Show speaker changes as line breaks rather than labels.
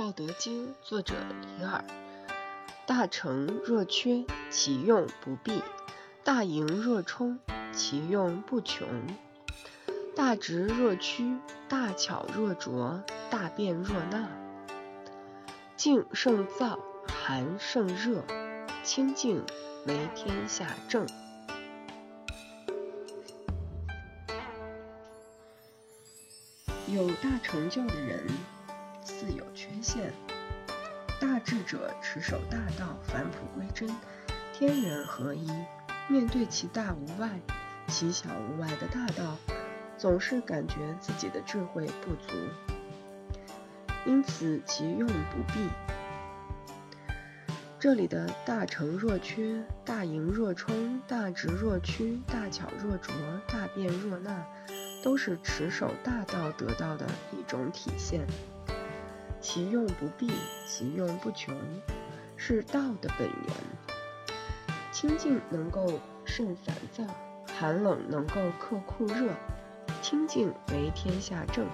道德经》作者李耳。大成若缺，其用不弊；大盈若冲，其用不穷；大直若屈，大巧若拙，大辩若纳。静胜躁，寒胜热，清静为天下正。有大成就的人，似有现。大智者持守大道，返璞归真，天人合一。面对其大无外、其小无外的大道，总是感觉自己的智慧不足，因此其用不弊。这里的大成若缺、大盈若冲、大直若屈、大巧若拙、大辩若讷。都是持守大道得到的一种体现，其用不弊，其用不穷，是道的本源。清静能够胜烦躁，寒冷能够克酷热，清静为天下正。